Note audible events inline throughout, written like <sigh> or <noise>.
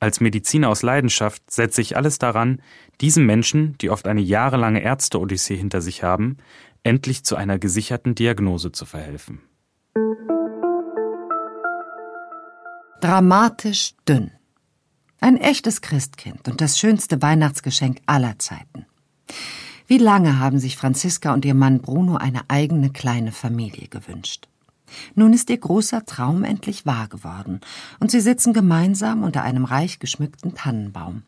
Als Mediziner aus Leidenschaft setze ich alles daran, diesen Menschen, die oft eine jahrelange Ärzte-Odyssee hinter sich haben, endlich zu einer gesicherten Diagnose zu verhelfen. Dramatisch dünn. Ein echtes Christkind und das schönste Weihnachtsgeschenk aller Zeiten. Wie lange haben sich Franziska und ihr Mann Bruno eine eigene kleine Familie gewünscht? Nun ist ihr großer Traum endlich wahr geworden, und sie sitzen gemeinsam unter einem reich geschmückten Tannenbaum.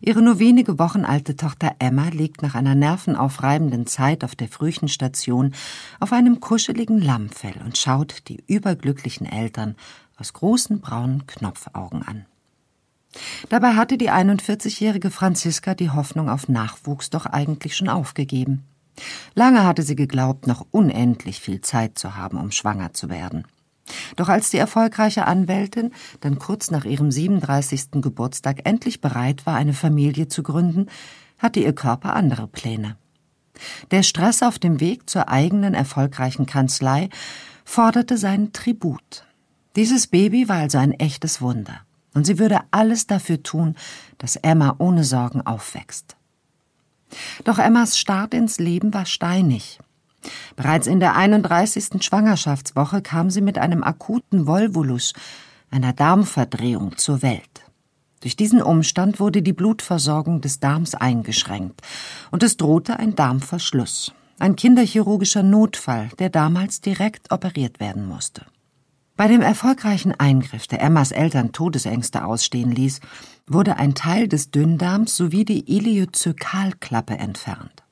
Ihre nur wenige Wochen alte Tochter Emma liegt nach einer nervenaufreibenden Zeit auf der Frühchenstation auf einem kuscheligen Lammfell und schaut die überglücklichen Eltern aus großen braunen Knopfaugen an. Dabei hatte die 41-jährige Franziska die Hoffnung auf Nachwuchs doch eigentlich schon aufgegeben. Lange hatte sie geglaubt, noch unendlich viel Zeit zu haben, um schwanger zu werden. Doch als die erfolgreiche Anwältin dann kurz nach ihrem 37. Geburtstag endlich bereit war, eine Familie zu gründen, hatte ihr Körper andere Pläne. Der Stress auf dem Weg zur eigenen erfolgreichen Kanzlei forderte seinen Tribut. Dieses Baby war also ein echtes Wunder, und sie würde alles dafür tun, dass Emma ohne Sorgen aufwächst. Doch Emmas Start ins Leben war steinig. Bereits in der 31. Schwangerschaftswoche kam sie mit einem akuten Volvulus, einer Darmverdrehung, zur Welt. Durch diesen Umstand wurde die Blutversorgung des Darms eingeschränkt und es drohte ein Darmverschluss, ein kinderchirurgischer Notfall, der damals direkt operiert werden musste. Bei dem erfolgreichen Eingriff, der Emmas Eltern Todesängste ausstehen ließ, wurde ein Teil des Dünndarms sowie die Iliozykalklappe entfernt.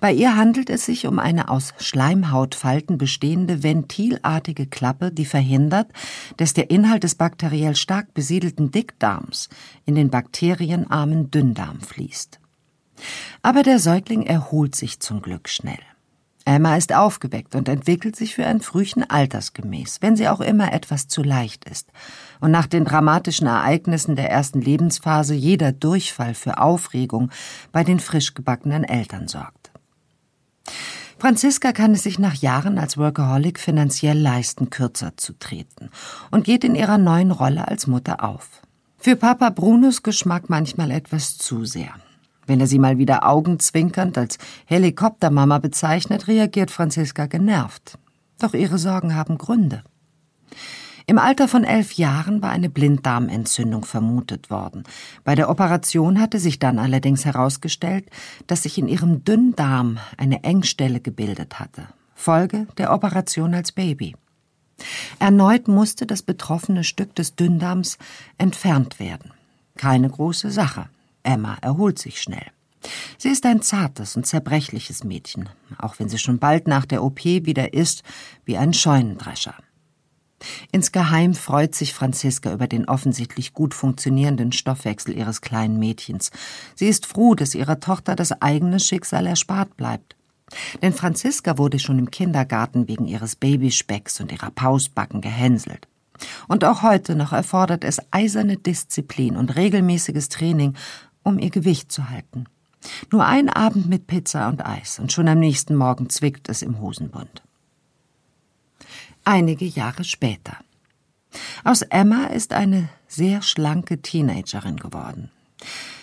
Bei ihr handelt es sich um eine aus Schleimhautfalten bestehende ventilartige Klappe, die verhindert, dass der Inhalt des bakteriell stark besiedelten Dickdarms in den bakterienarmen Dünndarm fließt. Aber der Säugling erholt sich zum Glück schnell. Emma ist aufgeweckt und entwickelt sich für ein Frühchen altersgemäß, wenn sie auch immer etwas zu leicht ist und nach den dramatischen Ereignissen der ersten Lebensphase jeder Durchfall für Aufregung bei den frisch gebackenen Eltern sorgt. Franziska kann es sich nach Jahren als Workaholic finanziell leisten, kürzer zu treten und geht in ihrer neuen Rolle als Mutter auf. Für Papa Brunos Geschmack manchmal etwas zu sehr. Wenn er sie mal wieder augenzwinkernd als Helikoptermama bezeichnet, reagiert Franziska genervt. Doch ihre Sorgen haben Gründe. Im Alter von elf Jahren war eine Blinddarmentzündung vermutet worden. Bei der Operation hatte sich dann allerdings herausgestellt, dass sich in ihrem Dünndarm eine Engstelle gebildet hatte. Folge der Operation als Baby. Erneut musste das betroffene Stück des Dünndarms entfernt werden. Keine große Sache. Emma erholt sich schnell. Sie ist ein zartes und zerbrechliches Mädchen, auch wenn sie schon bald nach der OP wieder ist wie ein Scheunendrescher. Insgeheim freut sich Franziska über den offensichtlich gut funktionierenden Stoffwechsel ihres kleinen Mädchens. Sie ist froh, dass ihrer Tochter das eigene Schicksal erspart bleibt. Denn Franziska wurde schon im Kindergarten wegen ihres Babyspecks und ihrer Pausbacken gehänselt. Und auch heute noch erfordert es eiserne Disziplin und regelmäßiges Training, um ihr Gewicht zu halten. Nur ein Abend mit Pizza und Eis und schon am nächsten Morgen zwickt es im Hosenbund. Einige Jahre später. Aus Emma ist eine sehr schlanke Teenagerin geworden.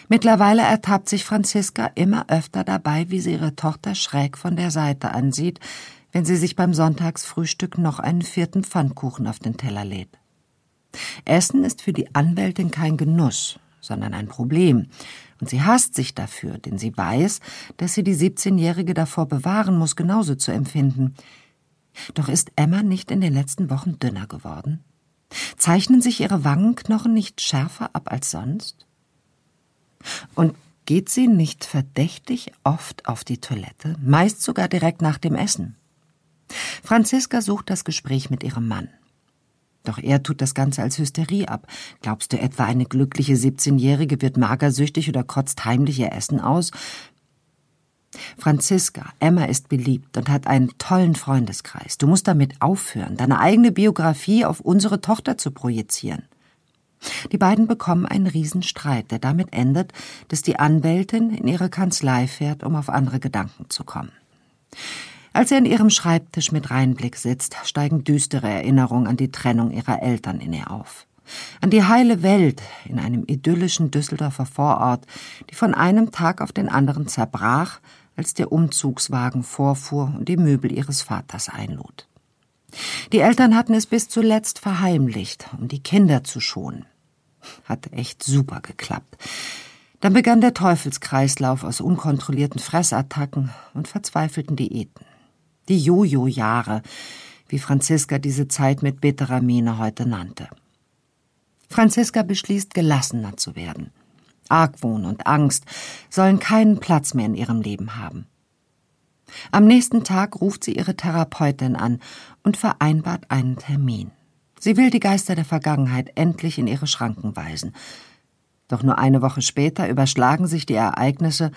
Mittlerweile ertappt sich Franziska immer öfter dabei, wie sie ihre Tochter schräg von der Seite ansieht, wenn sie sich beim Sonntagsfrühstück noch einen vierten Pfannkuchen auf den Teller lädt. Essen ist für die Anwältin kein Genuss, sondern ein Problem. Und sie hasst sich dafür, denn sie weiß, dass sie die 17-Jährige davor bewahren muss, genauso zu empfinden. Doch ist Emma nicht in den letzten Wochen dünner geworden? Zeichnen sich ihre Wangenknochen nicht schärfer ab als sonst? Und geht sie nicht verdächtig oft auf die Toilette, meist sogar direkt nach dem Essen? Franziska sucht das Gespräch mit ihrem Mann. Doch er tut das Ganze als Hysterie ab. Glaubst du etwa, eine glückliche 17-Jährige wird magersüchtig oder kotzt heimlich ihr Essen aus? Franziska, Emma ist beliebt und hat einen tollen Freundeskreis. Du musst damit aufhören, deine eigene Biografie auf unsere Tochter zu projizieren. Die beiden bekommen einen Riesenstreit, der damit endet, dass die Anwältin in ihre Kanzlei fährt, um auf andere Gedanken zu kommen. Als er an ihrem Schreibtisch mit Reinblick sitzt, steigen düstere Erinnerungen an die Trennung ihrer Eltern in ihr auf. An die heile Welt in einem idyllischen Düsseldorfer Vorort, die von einem Tag auf den anderen zerbrach, als der Umzugswagen vorfuhr und die Möbel ihres Vaters einlud. Die Eltern hatten es bis zuletzt verheimlicht, um die Kinder zu schonen. Hat echt super geklappt. Dann begann der Teufelskreislauf aus unkontrollierten Fressattacken und verzweifelten Diäten. Die Jojo-Jahre, wie Franziska diese Zeit mit bitterer Miene heute nannte. Franziska beschließt, gelassener zu werden. Argwohn und Angst sollen keinen Platz mehr in ihrem Leben haben. Am nächsten Tag ruft sie ihre Therapeutin an und vereinbart einen Termin. Sie will die Geister der Vergangenheit endlich in ihre Schranken weisen. Doch nur eine Woche später überschlagen sich die Ereignisse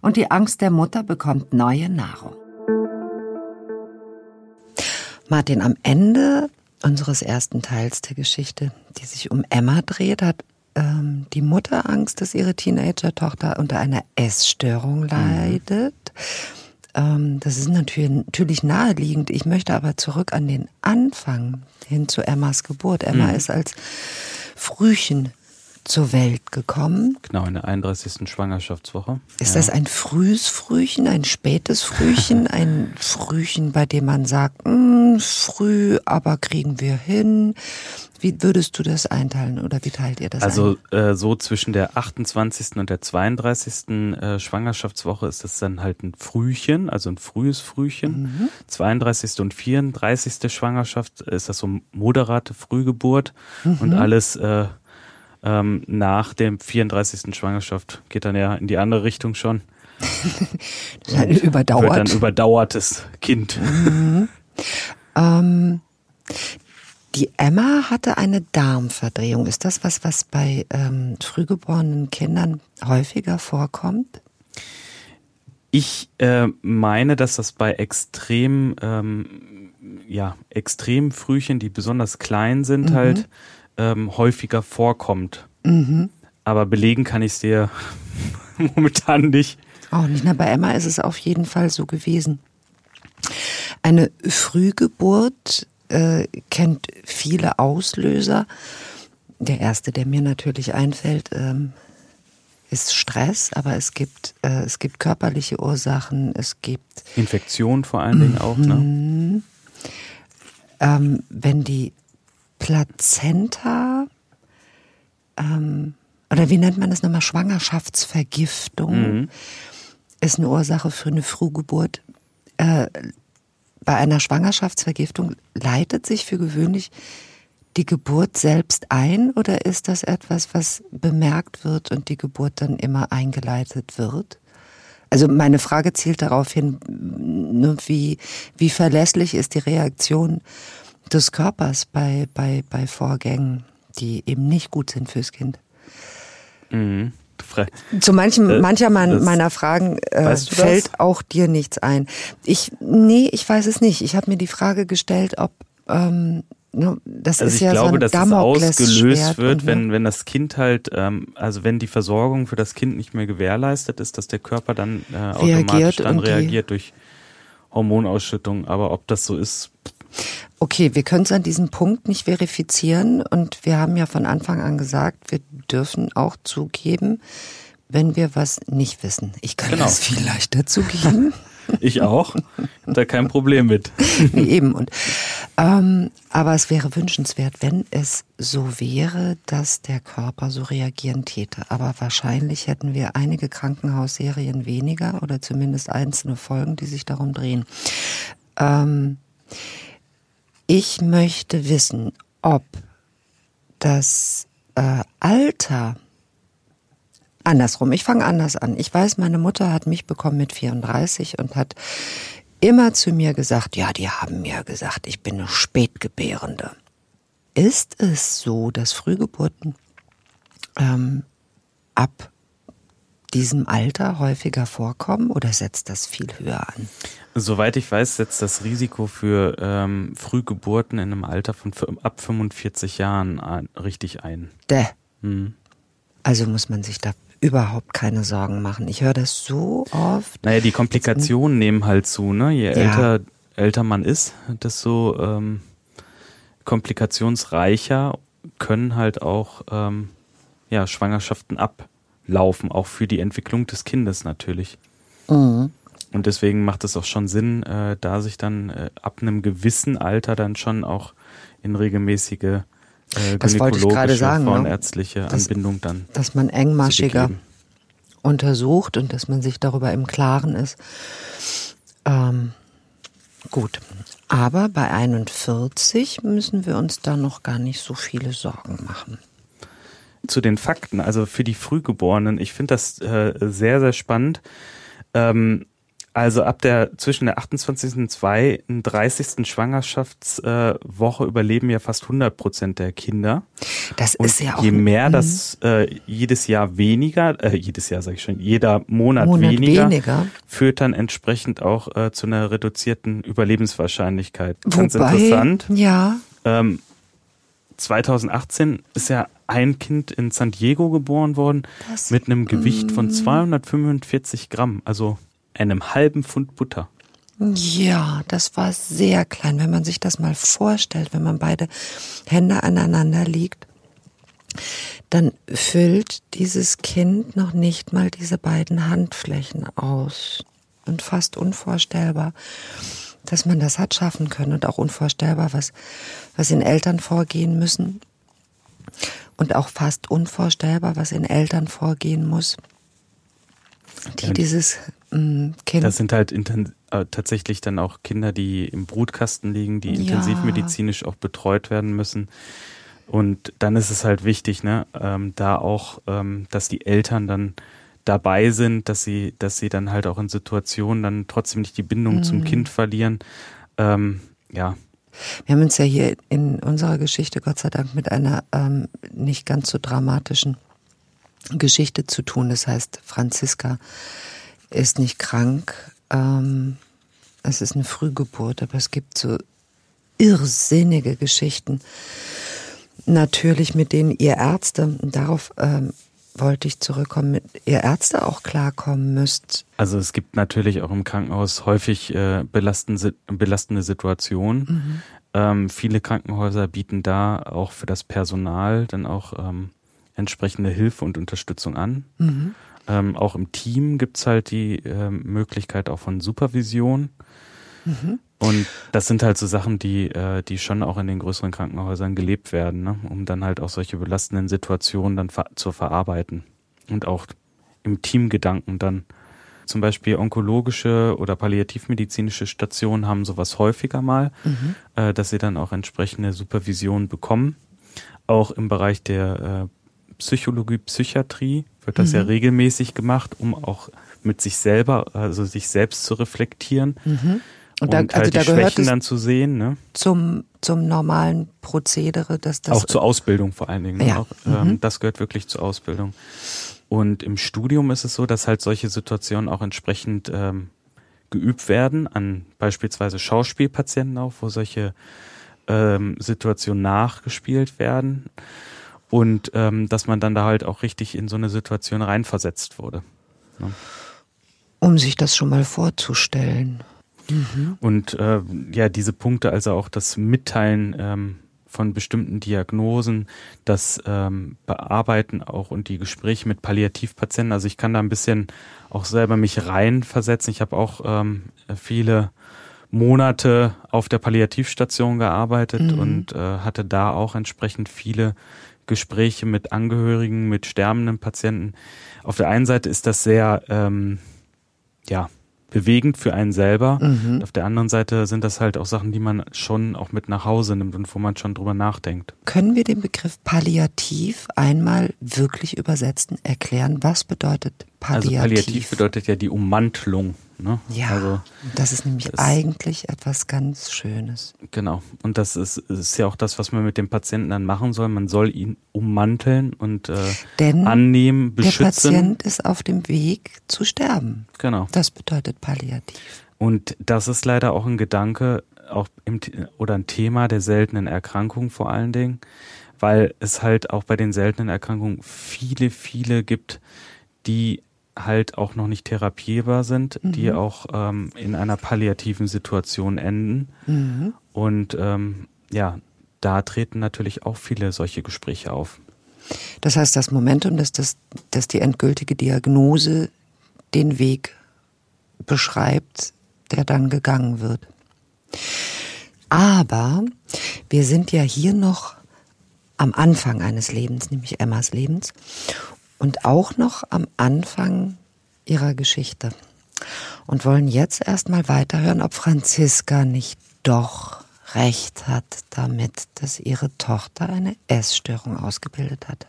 und die Angst der Mutter bekommt neue Nahrung. Martin, am Ende unseres ersten Teils der Geschichte, die sich um Emma dreht, hat ähm, die Mutter Angst, dass ihre Teenager-Tochter unter einer Essstörung mhm. leidet. Mhm. Ähm, das ist natürlich, natürlich naheliegend. Ich möchte aber zurück an den Anfang hin zu Emmas Geburt. Emma mhm. ist als Frühchen zur Welt gekommen. Genau, in der 31. Schwangerschaftswoche. Ist ja. das ein frühes Frühchen, ein spätes Frühchen, <laughs> ein Frühchen, bei dem man sagt, hm, früh, aber kriegen wir hin? Wie würdest du das einteilen oder wie teilt ihr das Also ein? äh, so zwischen der 28. und der 32. Äh, Schwangerschaftswoche ist das dann halt ein Frühchen, also ein frühes Frühchen. Mhm. 32. und 34. Schwangerschaft ist das so moderate Frühgeburt mhm. und alles äh, ähm, nach dem 34. Schwangerschaft geht dann ja in die andere Richtung schon. das ist halt überdauert. Wird dann überdauertes Kind. Mhm. Ähm, die Emma hatte eine Darmverdrehung. Ist das was, was bei ähm, frühgeborenen Kindern häufiger vorkommt? Ich äh, meine, dass das bei extrem, ähm, ja, extrem Frühchen, die besonders klein sind, mhm. halt ähm, häufiger vorkommt. Mhm. Aber belegen kann ich es dir <laughs> momentan nicht. Auch nicht. Na, bei Emma ist es auf jeden Fall so gewesen. Eine Frühgeburt äh, kennt viele Auslöser. Der erste, der mir natürlich einfällt, ähm, ist Stress, aber es gibt, äh, es gibt körperliche Ursachen, es gibt Infektion vor allen Dingen auch, ne? Mhm. Ähm, wenn die Plazenta, ähm, oder wie nennt man das nochmal, Schwangerschaftsvergiftung, mhm. ist eine Ursache für eine Frühgeburt. Äh, bei einer Schwangerschaftsvergiftung leitet sich für gewöhnlich die Geburt selbst ein oder ist das etwas, was bemerkt wird und die Geburt dann immer eingeleitet wird? Also meine Frage zielt darauf hin, wie, wie verlässlich ist die Reaktion des Körpers bei, bei, bei Vorgängen, die eben nicht gut sind fürs Kind. Mhm. Zu manchen, äh, mancher mein, meiner Fragen äh, fällt auch dir nichts ein. Ich, nee, ich weiß es nicht. Ich habe mir die Frage gestellt, ob ähm, das also ist ja glaube, so ein dass es ausgelöst wird, wenn, wenn das Kind halt, ähm, also wenn die Versorgung für das Kind nicht mehr gewährleistet ist, dass der Körper dann äh, automatisch dann reagiert durch Hormonausschüttung. Aber ob das so ist, Okay, wir können es an diesem Punkt nicht verifizieren und wir haben ja von Anfang an gesagt, wir dürfen auch zugeben, wenn wir was nicht wissen. Ich kann genau. das viel leichter zugeben. <laughs> Ich auch. Da kein Problem mit. <laughs> nee, eben. Und, ähm, aber es wäre wünschenswert, wenn es so wäre, dass der Körper so reagieren täte. Aber wahrscheinlich hätten wir einige Krankenhausserien weniger oder zumindest einzelne Folgen, die sich darum drehen. Ähm, Ich möchte wissen, ob das äh, Alter andersrum. Ich fange anders an. Ich weiß, meine Mutter hat mich bekommen mit 34 und hat immer zu mir gesagt, ja, die haben mir gesagt, ich bin eine Spätgebärende. Ist es so, dass Frühgeburten ähm, ab diesem Alter häufiger vorkommen oder setzt das viel höher an? Soweit ich weiß, setzt das Risiko für ähm, Frühgeburten in einem Alter von ab 45 Jahren ein, richtig ein. Däh. Hm. Also muss man sich da überhaupt keine Sorgen machen. Ich höre das so oft. Naja, die Komplikationen nehmen halt zu, ne? Je älter, ja. älter man ist, desto ähm, komplikationsreicher können halt auch ähm, ja, Schwangerschaften ablaufen, auch für die Entwicklung des Kindes natürlich. Mhm. Und deswegen macht es auch schon Sinn, äh, da sich dann äh, ab einem gewissen Alter dann schon auch in regelmäßige äh, das gerade sagen, ne? frauenärztliche ne? Anbindung dann. Dass man engmaschiger untersucht und dass man sich darüber im Klaren ist. Ähm, gut. Aber bei 41 müssen wir uns da noch gar nicht so viele Sorgen machen zu den Fakten, also für die Frühgeborenen, ich finde das äh, sehr, sehr spannend. Ähm, also ab der zwischen der 28. und 32. Schwangerschaftswoche äh, überleben ja fast 100 Prozent der Kinder. Das und ist ja auch. Je mehr das mhm. äh, jedes Jahr weniger, äh, jedes Jahr sage ich schon, jeder Monat, Monat weniger, weniger, führt dann entsprechend auch äh, zu einer reduzierten Überlebenswahrscheinlichkeit. Ganz Wobei, interessant. Ja. Ähm, 2018 ist ja ein Kind in San Diego geboren worden das, mit einem Gewicht von 245 Gramm, also einem halben Pfund Butter. Ja, das war sehr klein. Wenn man sich das mal vorstellt, wenn man beide Hände aneinander liegt, dann füllt dieses Kind noch nicht mal diese beiden Handflächen aus. Und fast unvorstellbar dass man das hat schaffen können und auch unvorstellbar, was, was in Eltern vorgehen müssen. Und auch fast unvorstellbar, was in Eltern vorgehen muss, die ja, dieses mm, Kind. Das sind halt äh, tatsächlich dann auch Kinder, die im Brutkasten liegen, die intensivmedizinisch auch betreut werden müssen. Und dann ist es halt wichtig, ne, ähm, da auch, ähm, dass die Eltern dann dabei sind, dass sie, dass sie dann halt auch in Situationen dann trotzdem nicht die Bindung mhm. zum Kind verlieren. Ähm, ja. Wir haben uns ja hier in unserer Geschichte Gott sei Dank mit einer ähm, nicht ganz so dramatischen Geschichte zu tun. Das heißt, Franziska ist nicht krank. Ähm, es ist eine Frühgeburt, aber es gibt so irrsinnige Geschichten. Natürlich, mit denen ihr Ärzte, darauf ähm, wollte ich zurückkommen, mit ihr Ärzte auch klarkommen müsst. Also es gibt natürlich auch im Krankenhaus häufig äh, belastende, belastende Situationen. Mhm. Ähm, viele Krankenhäuser bieten da auch für das Personal dann auch ähm, entsprechende Hilfe und Unterstützung an. Mhm. Ähm, auch im Team gibt's halt die äh, Möglichkeit auch von Supervision. Mhm. Und das sind halt so Sachen, die, äh, die schon auch in den größeren Krankenhäusern gelebt werden, ne? um dann halt auch solche belastenden Situationen dann ver zu verarbeiten. Und auch im Teamgedanken dann. Zum Beispiel onkologische oder palliativmedizinische Stationen haben sowas häufiger mal, mhm. äh, dass sie dann auch entsprechende Supervision bekommen. Auch im Bereich der äh, Psychologie, Psychiatrie wird das mhm. ja regelmäßig gemacht, um auch mit sich selber, also sich selbst zu reflektieren. Mhm. Und, da, und halt also da Schwächen dann zu sehen, ne? Zum, zum normalen Prozedere, dass das. Auch zur Ausbildung vor allen Dingen. Ne? Ja. Auch, ähm, mhm. Das gehört wirklich zur Ausbildung. Und im Studium ist es so, dass halt solche Situationen auch entsprechend ähm, geübt werden an beispielsweise Schauspielpatienten auch, wo solche ähm, Situationen nachgespielt werden. Und ähm, dass man dann da halt auch richtig in so eine Situation reinversetzt wurde. Ne? Um sich das schon mal vorzustellen. Mhm. Und äh, ja, diese Punkte, also auch das Mitteilen ähm, von bestimmten Diagnosen, das ähm, Bearbeiten auch und die Gespräche mit Palliativpatienten. Also ich kann da ein bisschen auch selber mich reinversetzen. Ich habe auch ähm, viele Monate auf der Palliativstation gearbeitet mhm. und äh, hatte da auch entsprechend viele Gespräche mit Angehörigen, mit sterbenden Patienten. Auf der einen Seite ist das sehr, ähm, ja, bewegend für einen selber. Mhm. Auf der anderen Seite sind das halt auch Sachen, die man schon auch mit nach Hause nimmt und wo man schon drüber nachdenkt. Können wir den Begriff Palliativ einmal wirklich übersetzen, erklären? Was bedeutet Palliativ? Also Palliativ bedeutet ja die Ummantelung Ne? Ja, also, das ist nämlich das eigentlich etwas ganz Schönes. Genau. Und das ist, ist ja auch das, was man mit dem Patienten dann machen soll. Man soll ihn ummanteln und äh, Denn annehmen, beschützen. Der Patient ist auf dem Weg zu sterben. Genau. Das bedeutet Palliativ. Und das ist leider auch ein Gedanke auch im, oder ein Thema der seltenen Erkrankungen vor allen Dingen, weil es halt auch bei den seltenen Erkrankungen viele, viele gibt, die halt auch noch nicht therapierbar sind, mhm. die auch ähm, in einer palliativen Situation enden. Mhm. Und ähm, ja, da treten natürlich auch viele solche Gespräche auf. Das heißt, das Momentum, dass, das, dass die endgültige Diagnose den Weg beschreibt, der dann gegangen wird. Aber wir sind ja hier noch am Anfang eines Lebens, nämlich Emmas Lebens und auch noch am Anfang ihrer Geschichte und wollen jetzt erstmal weiterhören, ob Franziska nicht doch recht hat damit, dass ihre Tochter eine Essstörung ausgebildet hat.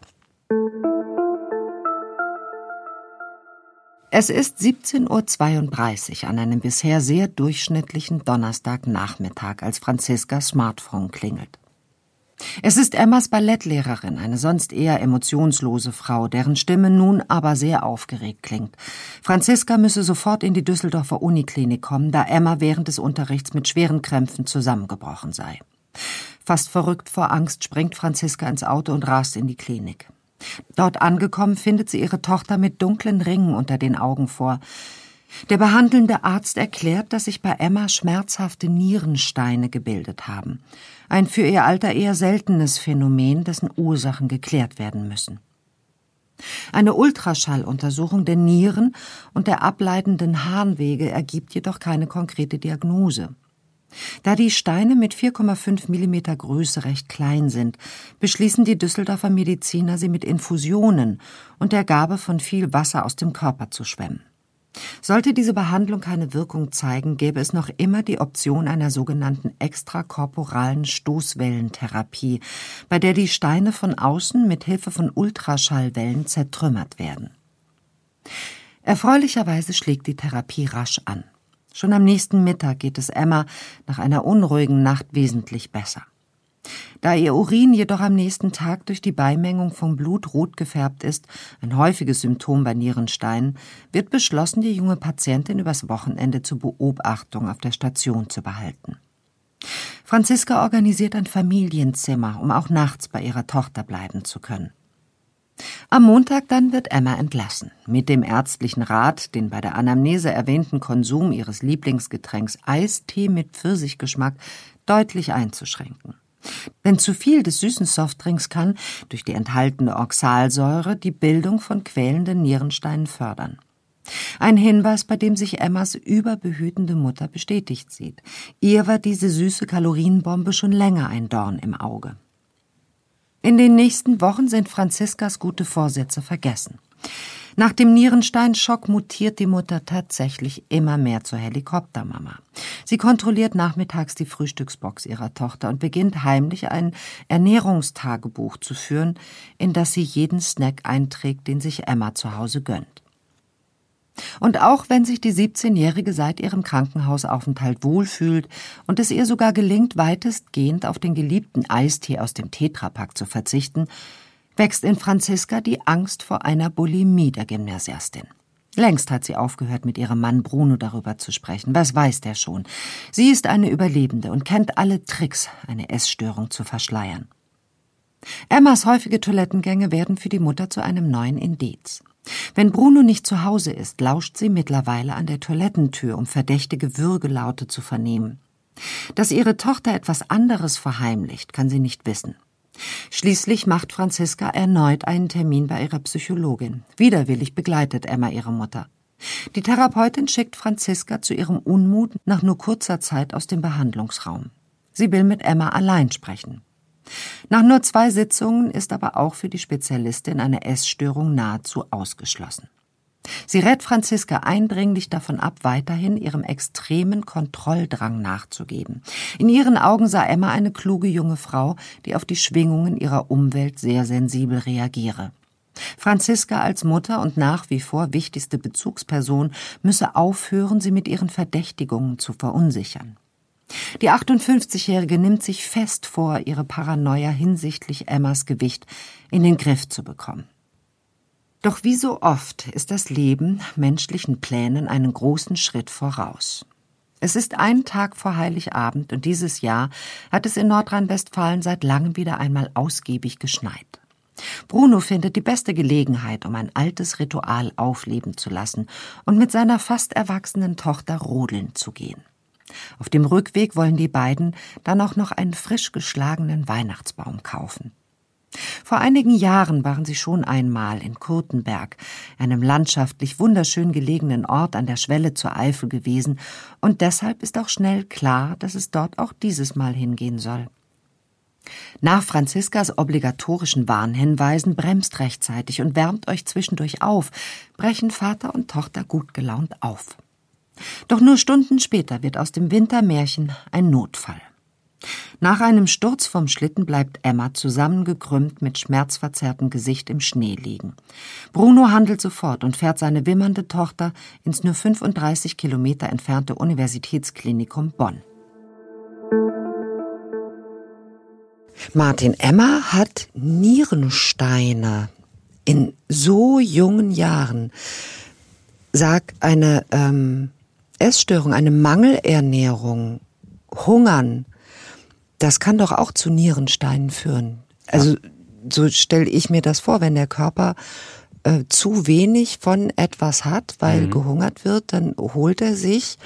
Es ist 17.32 Uhr an einem bisher sehr durchschnittlichen Donnerstagnachmittag, als Franziskas Smartphone klingelt. Es ist Emmas Ballettlehrerin, eine sonst eher emotionslose Frau, deren Stimme nun aber sehr aufgeregt klingt. Franziska müsse sofort in die Düsseldorfer Uniklinik kommen, da Emma während des Unterrichts mit schweren Krämpfen zusammengebrochen sei. Fast verrückt vor Angst springt Franziska ins Auto und rast in die Klinik. Dort angekommen findet sie ihre Tochter mit dunklen Ringen unter den Augen vor. Der behandelnde Arzt erklärt, dass sich bei Emma schmerzhafte Nierensteine gebildet haben. Ein für ihr Alter eher seltenes Phänomen, dessen Ursachen geklärt werden müssen. Eine Ultraschalluntersuchung der Nieren und der ableitenden Harnwege ergibt jedoch keine konkrete Diagnose. Da die Steine mit 4,5 Millimeter Größe recht klein sind, beschließen die Düsseldorfer Mediziner, sie mit Infusionen und der Gabe von viel Wasser aus dem Körper zu schwemmen. Sollte diese Behandlung keine Wirkung zeigen, gäbe es noch immer die Option einer sogenannten extrakorporalen Stoßwellentherapie, bei der die Steine von außen mit Hilfe von Ultraschallwellen zertrümmert werden. Erfreulicherweise schlägt die Therapie rasch an. Schon am nächsten Mittag geht es Emma nach einer unruhigen Nacht wesentlich besser. Da ihr Urin jedoch am nächsten Tag durch die Beimengung von Blut rot gefärbt ist, ein häufiges Symptom bei Nierensteinen, wird beschlossen, die junge Patientin übers Wochenende zur Beobachtung auf der Station zu behalten. Franziska organisiert ein Familienzimmer, um auch nachts bei ihrer Tochter bleiben zu können. Am Montag dann wird Emma entlassen, mit dem ärztlichen Rat, den bei der Anamnese erwähnten Konsum ihres Lieblingsgetränks Eistee mit Pfirsichgeschmack deutlich einzuschränken. Denn zu viel des süßen Softdrinks kann, durch die enthaltene Oxalsäure, die Bildung von quälenden Nierensteinen fördern. Ein Hinweis, bei dem sich Emmas überbehütende Mutter bestätigt sieht. Ihr war diese süße Kalorienbombe schon länger ein Dorn im Auge. In den nächsten Wochen sind Franziskas gute Vorsätze vergessen. Nach dem Nierensteinschock mutiert die Mutter tatsächlich immer mehr zur Helikoptermama. Sie kontrolliert nachmittags die Frühstücksbox ihrer Tochter und beginnt heimlich ein Ernährungstagebuch zu führen, in das sie jeden Snack einträgt, den sich Emma zu Hause gönnt. Und auch wenn sich die 17-Jährige seit ihrem Krankenhausaufenthalt wohlfühlt und es ihr sogar gelingt, weitestgehend auf den geliebten Eistee aus dem Tetrapack zu verzichten, wächst in Franziska die Angst vor einer Bulimie der Gymnasiastin. Längst hat sie aufgehört, mit ihrem Mann Bruno darüber zu sprechen. Was weiß der schon? Sie ist eine Überlebende und kennt alle Tricks, eine Essstörung zu verschleiern. Emmas häufige Toilettengänge werden für die Mutter zu einem neuen Indiz. Wenn Bruno nicht zu Hause ist, lauscht sie mittlerweile an der Toilettentür, um verdächtige Würgelaute zu vernehmen. Dass ihre Tochter etwas anderes verheimlicht, kann sie nicht wissen. Schließlich macht Franziska erneut einen Termin bei ihrer Psychologin. Widerwillig begleitet Emma ihre Mutter. Die Therapeutin schickt Franziska zu ihrem Unmut nach nur kurzer Zeit aus dem Behandlungsraum. Sie will mit Emma allein sprechen. Nach nur zwei Sitzungen ist aber auch für die Spezialistin eine Essstörung nahezu ausgeschlossen. Sie rät Franziska eindringlich davon ab, weiterhin ihrem extremen Kontrolldrang nachzugeben. In ihren Augen sah Emma eine kluge junge Frau, die auf die Schwingungen ihrer Umwelt sehr sensibel reagiere. Franziska als Mutter und nach wie vor wichtigste Bezugsperson müsse aufhören, sie mit ihren Verdächtigungen zu verunsichern. Die 58-Jährige nimmt sich fest vor, ihre Paranoia hinsichtlich Emmas Gewicht in den Griff zu bekommen. Doch wie so oft ist das Leben menschlichen Plänen einen großen Schritt voraus. Es ist ein Tag vor Heiligabend und dieses Jahr hat es in Nordrhein-Westfalen seit langem wieder einmal ausgiebig geschneit. Bruno findet die beste Gelegenheit, um ein altes Ritual aufleben zu lassen und mit seiner fast erwachsenen Tochter rodeln zu gehen. Auf dem Rückweg wollen die beiden dann auch noch einen frisch geschlagenen Weihnachtsbaum kaufen. Vor einigen Jahren waren sie schon einmal in Kurtenberg, einem landschaftlich wunderschön gelegenen Ort an der Schwelle zur Eifel gewesen, und deshalb ist auch schnell klar, dass es dort auch dieses Mal hingehen soll. Nach Franziskas obligatorischen Warnhinweisen bremst rechtzeitig und wärmt euch zwischendurch auf, brechen Vater und Tochter gut gelaunt auf. Doch nur Stunden später wird aus dem Wintermärchen ein Notfall. Nach einem Sturz vom Schlitten bleibt Emma zusammengekrümmt mit schmerzverzerrtem Gesicht im Schnee liegen. Bruno handelt sofort und fährt seine wimmernde Tochter ins nur 35 Kilometer entfernte Universitätsklinikum Bonn. Martin Emma hat Nierensteine in so jungen Jahren. Sag eine ähm, Essstörung, eine Mangelernährung, Hungern, das kann doch auch zu Nierensteinen führen. Also ja. so stelle ich mir das vor, wenn der Körper äh, zu wenig von etwas hat, weil mhm. gehungert wird, dann holt er sich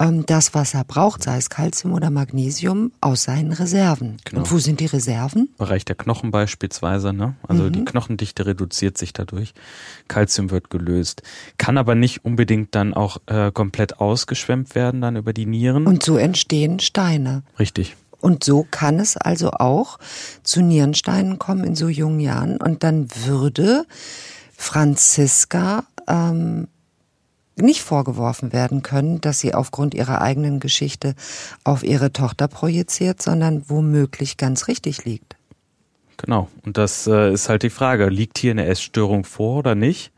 ähm, das, was er braucht, sei es Kalzium oder Magnesium, aus seinen Reserven. Genau. Und wo sind die Reserven? Bereich der Knochen beispielsweise, ne? Also mhm. die Knochendichte reduziert sich dadurch. Kalzium wird gelöst. Kann aber nicht unbedingt dann auch äh, komplett ausgeschwemmt werden, dann über die Nieren. Und so entstehen Steine. Richtig. Und so kann es also auch zu Nierensteinen kommen in so jungen Jahren. Und dann würde Franziska ähm, nicht vorgeworfen werden können, dass sie aufgrund ihrer eigenen Geschichte auf ihre Tochter projiziert, sondern womöglich ganz richtig liegt. Genau. Und das äh, ist halt die Frage. Liegt hier eine Essstörung vor oder nicht?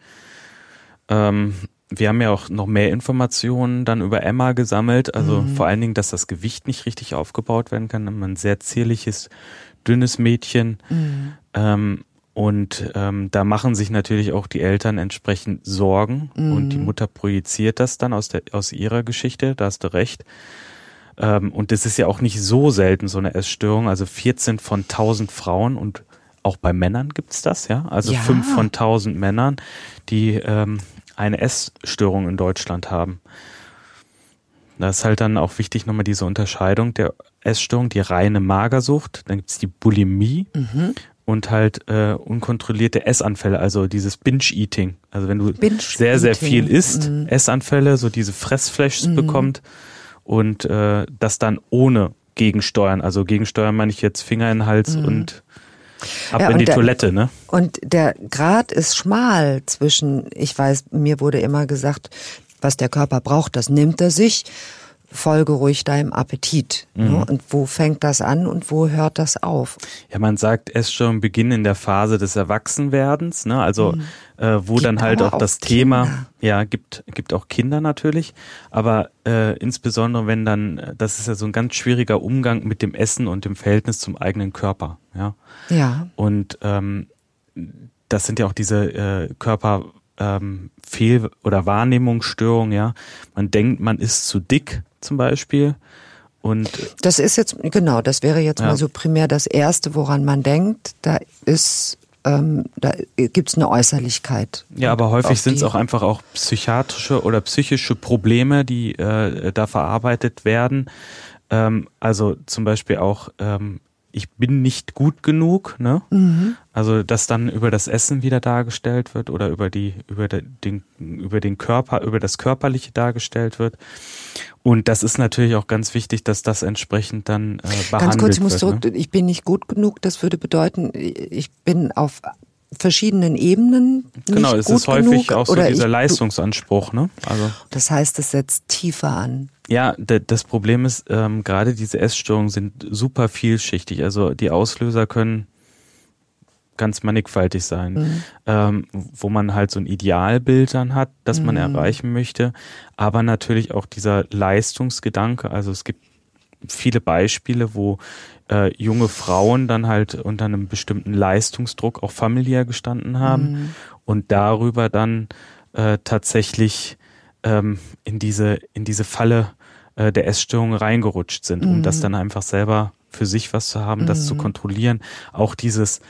Ähm, wir haben ja auch noch mehr Informationen dann über Emma gesammelt. Also mhm. vor allen Dingen, dass das Gewicht nicht richtig aufgebaut werden kann. Ein sehr zierliches, dünnes Mädchen. Mhm. Ähm, und ähm, da machen sich natürlich auch die Eltern entsprechend Sorgen. Mhm. Und die Mutter projiziert das dann aus, der, aus ihrer Geschichte. Da hast du recht. Ähm, und das ist ja auch nicht so selten, so eine Essstörung. Also 14 von 1000 Frauen und auch bei Männern gibt's das, ja. Also ja. 5 von 1000 Männern, die ähm, eine Essstörung in Deutschland haben. Da ist halt dann auch wichtig nochmal diese Unterscheidung der Essstörung, die reine Magersucht, dann gibt's die Bulimie mhm. und halt äh, unkontrollierte Essanfälle, also dieses Binge-Eating. Also wenn du sehr, sehr viel isst, mhm. Essanfälle, so diese Fressflashs mhm. bekommt und äh, das dann ohne Gegensteuern. Also Gegensteuern meine ich jetzt Finger in den Hals mhm. und Ab ja, in die der, Toilette, ne? Und der Grad ist schmal zwischen, ich weiß, mir wurde immer gesagt, was der Körper braucht, das nimmt er sich. Folge ruhig deinem Appetit. Ne? Mhm. Ne? Und wo fängt das an und wo hört das auf? Ja, man sagt erst schon Beginn in der Phase des Erwachsenwerdens, ne? Also mhm. äh, wo gibt dann halt auch, auch das Kinder. Thema, ja, gibt gibt auch Kinder natürlich, aber äh, insbesondere wenn dann, das ist ja so ein ganz schwieriger Umgang mit dem Essen und dem Verhältnis zum eigenen Körper. Ja. Ja. Und ähm, das sind ja auch diese äh, Körper ähm, Fehl- oder Wahrnehmungsstörungen, ja. Man denkt, man ist zu dick zum Beispiel. Und das ist jetzt, genau, das wäre jetzt ja. mal so primär das Erste, woran man denkt. Da ist ähm, da gibt's eine Äußerlichkeit. Ja, aber häufig sind es auch einfach auch psychiatrische oder psychische Probleme, die äh, da verarbeitet werden. Ähm, also zum Beispiel auch ähm, ich bin nicht gut genug, ne? Mhm. Also dass dann über das Essen wieder dargestellt wird oder über die über den über den Körper über das körperliche dargestellt wird. Und das ist natürlich auch ganz wichtig, dass das entsprechend dann äh, behandelt wird. Ganz kurz, ich muss zurück. Ne? Ich bin nicht gut genug. Das würde bedeuten, ich bin auf verschiedenen Ebenen. Genau, es ist häufig auch so dieser ich, Leistungsanspruch. Ne? Also, das heißt, es setzt tiefer an. Ja, das Problem ist, ähm, gerade diese Essstörungen sind super vielschichtig. Also die Auslöser können ganz mannigfaltig sein, mhm. ähm, wo man halt so ein Idealbild dann hat, das man mhm. erreichen möchte, aber natürlich auch dieser Leistungsgedanke. Also es gibt viele Beispiele, wo äh, junge Frauen dann halt unter einem bestimmten Leistungsdruck auch familiär gestanden haben mhm. und darüber dann äh, tatsächlich ähm, in diese in diese Falle äh, der Essstörung reingerutscht sind, um das mhm. dann einfach selber für sich was zu haben, das zu mhm. kontrollieren. Auch dieses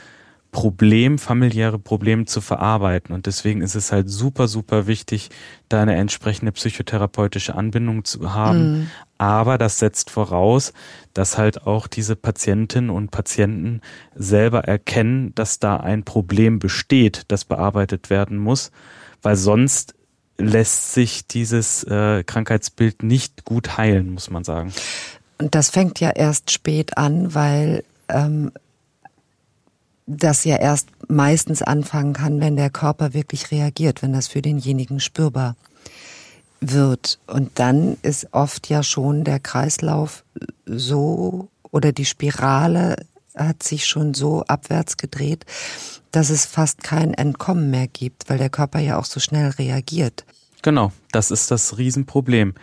Problem, familiäre Probleme zu verarbeiten. Und deswegen ist es halt super, super wichtig, da eine entsprechende psychotherapeutische Anbindung zu haben. Mhm. Aber das setzt voraus, dass halt auch diese Patientinnen und Patienten selber erkennen, dass da ein Problem besteht, das bearbeitet werden muss, weil sonst lässt sich dieses äh, Krankheitsbild nicht gut heilen, muss man sagen. Und das fängt ja erst spät an, weil ähm, das ja erst meistens anfangen kann, wenn der Körper wirklich reagiert, wenn das für denjenigen spürbar wird. Und dann ist oft ja schon der Kreislauf so oder die Spirale hat sich schon so abwärts gedreht, dass es fast kein Entkommen mehr gibt, weil der Körper ja auch so schnell reagiert. Genau, das ist das Riesenproblem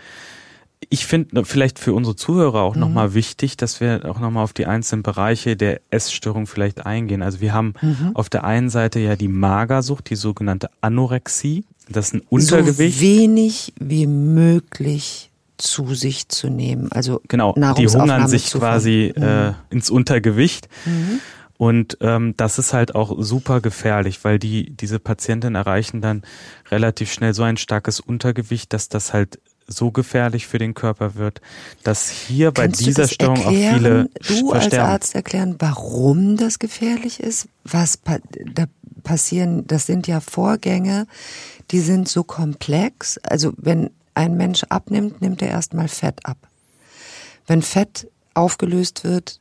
ich finde vielleicht für unsere Zuhörer auch mhm. nochmal wichtig, dass wir auch nochmal auf die einzelnen Bereiche der Essstörung vielleicht eingehen. Also wir haben mhm. auf der einen Seite ja die Magersucht, die sogenannte Anorexie. Das ist ein Untergewicht. So wenig wie möglich zu sich zu nehmen. Also genau, die hungern sich quasi mhm. äh, ins Untergewicht. Mhm. Und ähm, das ist halt auch super gefährlich, weil die diese Patienten erreichen dann relativ schnell so ein starkes Untergewicht, dass das halt so gefährlich für den Körper wird, dass hier Kannst bei dieser Störung erklären, auch viele du als Arzt erklären, warum das gefährlich ist? Was da passieren? Das sind ja Vorgänge, die sind so komplex. Also wenn ein Mensch abnimmt, nimmt er erstmal Fett ab. Wenn Fett aufgelöst wird,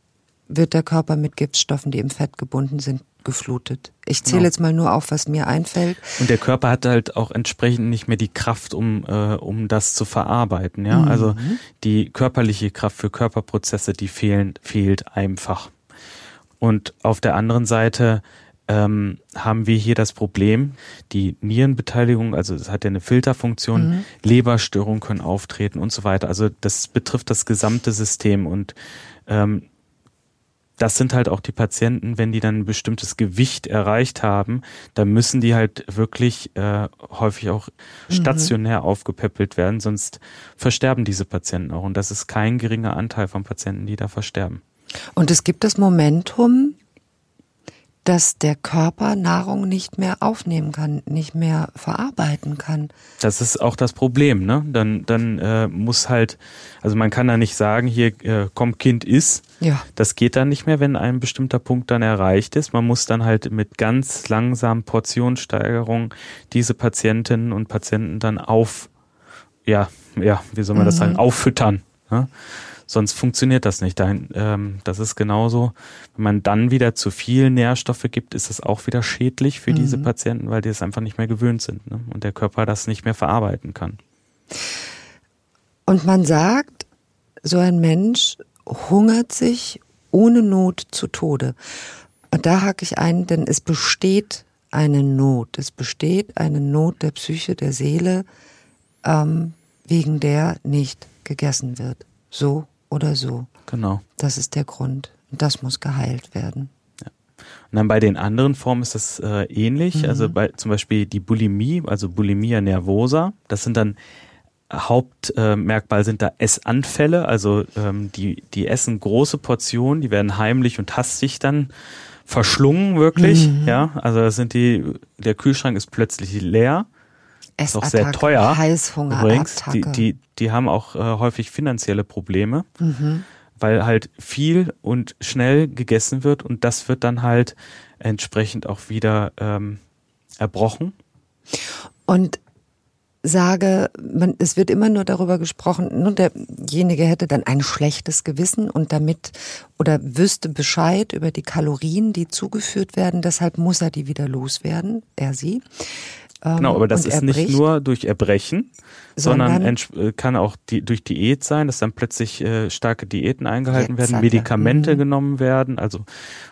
wird der Körper mit Giftstoffen, die im Fett gebunden sind, geflutet. Ich zähle genau. jetzt mal nur auf, was mir einfällt. Und der Körper hat halt auch entsprechend nicht mehr die Kraft, um, äh, um das zu verarbeiten. Ja, mhm. also die körperliche Kraft für Körperprozesse, die fehlen, fehlt einfach. Und auf der anderen Seite ähm, haben wir hier das Problem, die Nierenbeteiligung, also es hat ja eine Filterfunktion, mhm. Leberstörungen können auftreten und so weiter. Also das betrifft das gesamte System und ähm, das sind halt auch die Patienten, wenn die dann ein bestimmtes Gewicht erreicht haben, dann müssen die halt wirklich äh, häufig auch mhm. stationär mhm. aufgepäppelt werden, sonst versterben diese Patienten auch. Und das ist kein geringer Anteil von Patienten, die da versterben. Und es gibt das Momentum, dass der Körper Nahrung nicht mehr aufnehmen kann, nicht mehr verarbeiten kann. Das ist auch das Problem, ne? Dann, dann äh, muss halt, also man kann da nicht sagen, hier äh, komm Kind iss. Ja. Das geht dann nicht mehr, wenn ein bestimmter Punkt dann erreicht ist. Man muss dann halt mit ganz langsamen Portionssteigerung diese Patientinnen und Patienten dann auf, ja, ja, wie soll man das mhm. sagen, auffüttern. Ne? Sonst funktioniert das nicht. Ähm, das ist genauso. Wenn man dann wieder zu viel Nährstoffe gibt, ist das auch wieder schädlich für mhm. diese Patienten, weil die es einfach nicht mehr gewöhnt sind ne? und der Körper das nicht mehr verarbeiten kann. Und man sagt, so ein Mensch hungert sich ohne Not zu Tode. Und da hake ich ein, denn es besteht eine Not. Es besteht eine Not der Psyche, der Seele, ähm, wegen der nicht gegessen wird. So oder so. Genau. Das ist der Grund. Und das muss geheilt werden. Ja. Und dann bei den anderen Formen ist das äh, ähnlich. Mhm. Also bei zum Beispiel die Bulimie, also Bulimia nervosa, das sind dann Hauptmerkmal äh, sind da Essanfälle, also ähm, die, die essen große Portionen, die werden heimlich und hastig dann verschlungen, wirklich. Mhm. Ja, also das sind die, der Kühlschrank ist plötzlich leer ist auch sehr teuer. Heißhunger. Übrigens, die, die, die haben auch äh, häufig finanzielle Probleme, mhm. weil halt viel und schnell gegessen wird und das wird dann halt entsprechend auch wieder ähm, erbrochen. Und sage, man, es wird immer nur darüber gesprochen, nur derjenige hätte dann ein schlechtes Gewissen und damit oder wüsste Bescheid über die Kalorien, die zugeführt werden, deshalb muss er die wieder loswerden, er sie. Genau, aber das ist nicht nur durch Erbrechen, sondern, sondern äh, kann auch die, durch Diät sein, dass dann plötzlich äh, starke Diäten eingehalten werden, Medikamente mhm. genommen werden. Also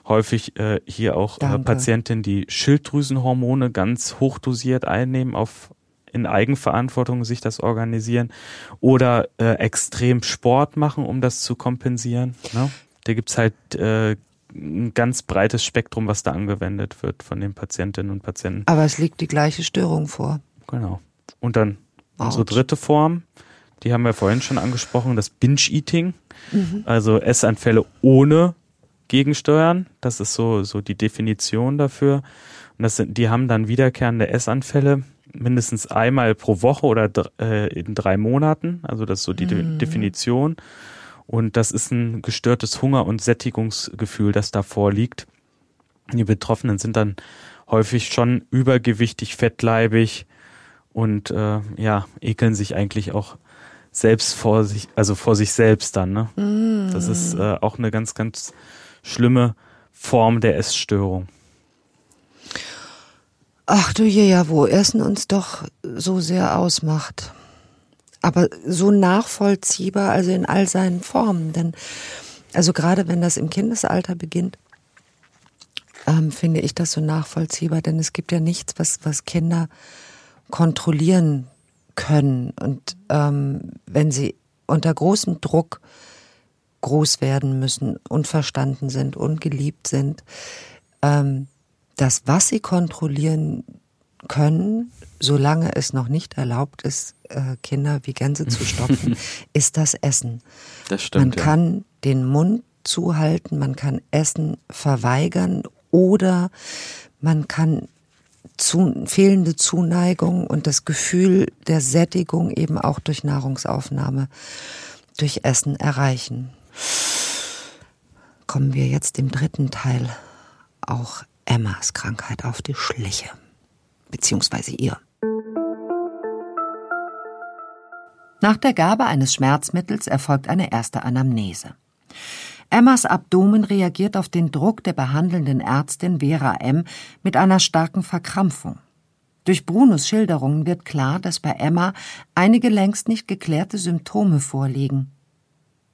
häufig äh, hier auch äh, Patientinnen, die Schilddrüsenhormone ganz hochdosiert einnehmen auf in Eigenverantwortung sich das organisieren oder äh, extrem Sport machen, um das zu kompensieren. Ne? Da gibt's halt äh, ein ganz breites Spektrum, was da angewendet wird von den Patientinnen und Patienten. Aber es liegt die gleiche Störung vor. Genau. Und dann Ouch. unsere dritte Form, die haben wir vorhin schon angesprochen, das Binge-Eating. Mhm. Also Essanfälle ohne Gegensteuern. Das ist so, so die Definition dafür. Und das sind, die haben dann wiederkehrende Essanfälle mindestens einmal pro Woche oder äh, in drei Monaten. Also das ist so die mhm. Definition. Und das ist ein gestörtes Hunger- und Sättigungsgefühl, das da vorliegt. Die Betroffenen sind dann häufig schon übergewichtig, fettleibig und äh, ja, ekeln sich eigentlich auch selbst vor sich, also vor sich selbst dann. Ne? Mm. Das ist äh, auch eine ganz, ganz schlimme Form der Essstörung. Ach du je, ja, wo Essen uns doch so sehr ausmacht aber so nachvollziehbar, also in all seinen Formen. Denn, also gerade wenn das im Kindesalter beginnt, ähm, finde ich das so nachvollziehbar, denn es gibt ja nichts, was, was Kinder kontrollieren können. Und ähm, wenn sie unter großem Druck groß werden müssen, unverstanden sind, ungeliebt sind, ähm, das, was sie kontrollieren können, solange es noch nicht erlaubt ist, äh, Kinder wie Gänse zu stopfen, <laughs> ist das Essen. Das stimmt. Man kann den Mund zuhalten, man kann Essen verweigern oder man kann zu, fehlende Zuneigung und das Gefühl der Sättigung eben auch durch Nahrungsaufnahme, durch Essen erreichen. Kommen wir jetzt dem dritten Teil, auch Emmas Krankheit auf die Schliche, beziehungsweise ihr. Nach der Gabe eines Schmerzmittels erfolgt eine erste Anamnese. Emmas Abdomen reagiert auf den Druck der behandelnden Ärztin Vera M. mit einer starken Verkrampfung. Durch Brunos Schilderungen wird klar, dass bei Emma einige längst nicht geklärte Symptome vorliegen.